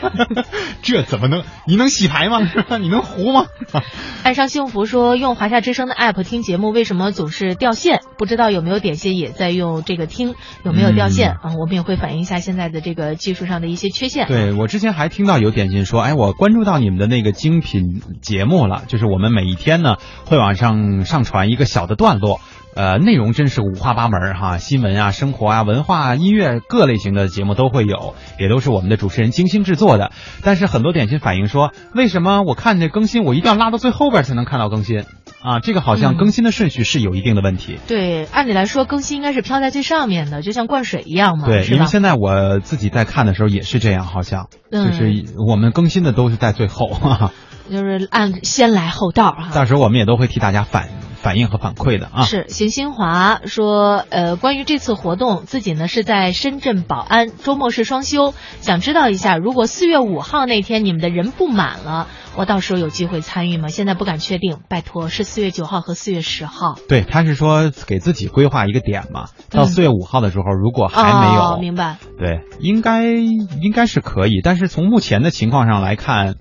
这怎么能？你能洗牌吗？你能胡吗？爱上幸福说用华夏之声的 app 听节目，为什么总是掉线？不知道有没有点心也在用这个听，有没有掉线啊？我们也会反映一下现在的这个技术上的一些缺陷。对我之前还听到有点心说，哎，我关注到你们的那个精品节目了，就是我们每一天呢会往上上传一个小的段落。呃，内容真是五花八门哈，新闻啊、生活啊、文化、音乐各类型的节目都会有，也都是我们的主持人精心制作的。但是很多点心反映说，为什么我看这更新，我一定要拉到最后边才能看到更新啊？这个好像更新的顺序是有一定的问题。对，按理来说更新应该是飘在最上面的，就像灌水一样嘛。对，因为现在我自己在看的时候也是这样，好像就是我们更新的都是在最后，就是按先来后到哈。到时候我们也都会替大家反。反应和反馈的啊，是邢新华说，呃，关于这次活动，自己呢是在深圳宝安，周末是双休，想知道一下，如果四月五号那天你们的人不满了，我到时候有机会参与吗？现在不敢确定，拜托，是四月九号和四月十号。对，他是说给自己规划一个点嘛，到四月五号的时候，如果还没有，明白？对，应该应该是可以，但是从目前的情况上来看，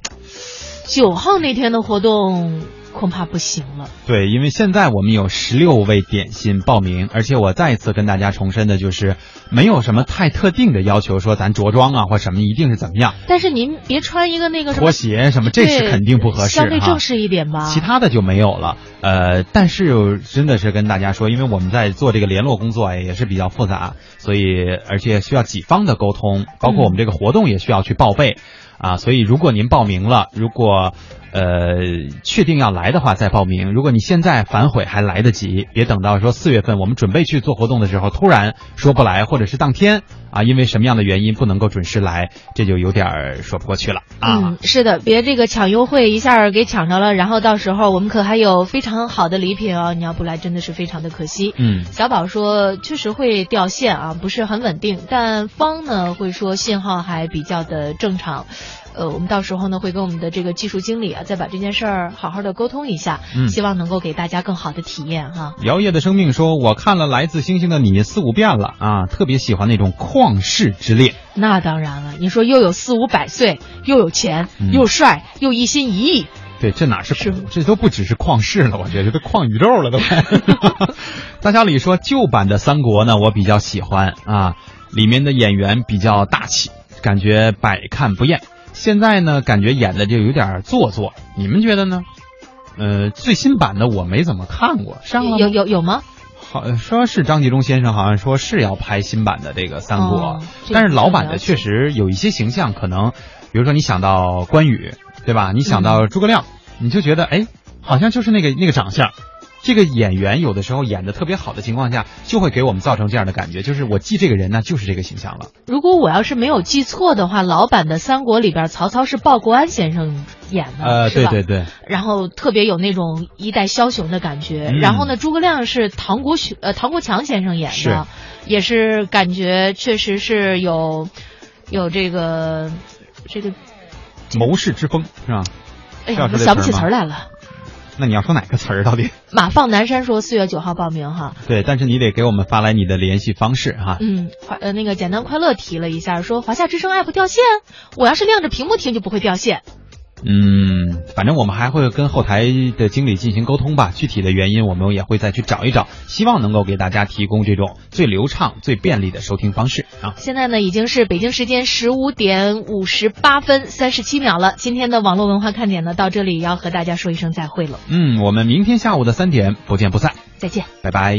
九号那天的活动。恐怕不行了。对，因为现在我们有十六位点心报名，而且我再一次跟大家重申的就是，没有什么太特定的要求，说咱着装啊或什么一定是怎么样。但是您别穿一个那个拖鞋什么，这是肯定不合适，相对正式一点吧。其他的就没有了。呃，但是真的是跟大家说，因为我们在做这个联络工作也是比较复杂，所以而且需要几方的沟通，包括我们这个活动也需要去报备。啊，所以如果您报名了，如果呃确定要来的话再报名。如果你现在反悔还来得及，别等到说四月份我们准备去做活动的时候，突然说不来，或者是当天啊因为什么样的原因不能够准时来，这就有点说不过去了啊。嗯，是的，别这个抢优惠一下给抢着了，然后到时候我们可还有非常好的礼品哦，你要不来真的是非常的可惜。嗯，小宝说确实会掉线啊，不是很稳定，但方呢会说信号还比较的正常。呃，我们到时候呢会跟我们的这个技术经理啊，再把这件事儿好好的沟通一下，嗯，希望能够给大家更好的体验哈。摇曳的生命说，我看了《来自星星的你》四五遍了啊，特别喜欢那种旷世之恋。那当然了，你说又有四五百岁，又有钱，又帅，又一心一意，对，这哪是这都不只是旷世了，我觉得都旷宇宙了都。大小李说，旧版的三国呢，我比较喜欢啊，里面的演员比较大气，感觉百看不厌。现在呢，感觉演的就有点做作，你们觉得呢？呃，最新版的我没怎么看过，上了有有有吗？好说是张纪中先生，好像说是要拍新版的这个三国，但是老版的确实有一些形象，可能比如说你想到关羽，对吧？你想到诸葛亮，你就觉得哎，好像就是那个那个长相。这个演员有的时候演的特别好的情况下，就会给我们造成这样的感觉，就是我记这个人呢，就是这个形象了。如果我要是没有记错的话，老版的三国里边，曹操是鲍国安先生演的，呃，对对对。然后特别有那种一代枭雄的感觉。然后呢，诸葛亮是唐国雄呃唐国强先生演的，也是感觉确实是有有这个这个谋士之风是吧？哎呀，我想不起词儿来了。那你要说哪个词儿到底？马放南山说四月九号报名哈。对，但是你得给我们发来你的联系方式哈。嗯，呃，那个简单快乐提了一下，说华夏之声 app 掉线，我要是亮着屏幕听就不会掉线。嗯，反正我们还会跟后台的经理进行沟通吧。具体的原因我们也会再去找一找，希望能够给大家提供这种最流畅、最便利的收听方式啊。现在呢已经是北京时间十五点五十八分三十七秒了。今天的网络文化看点呢到这里要和大家说一声再会了。嗯，我们明天下午的三点不见不散。再见，拜拜。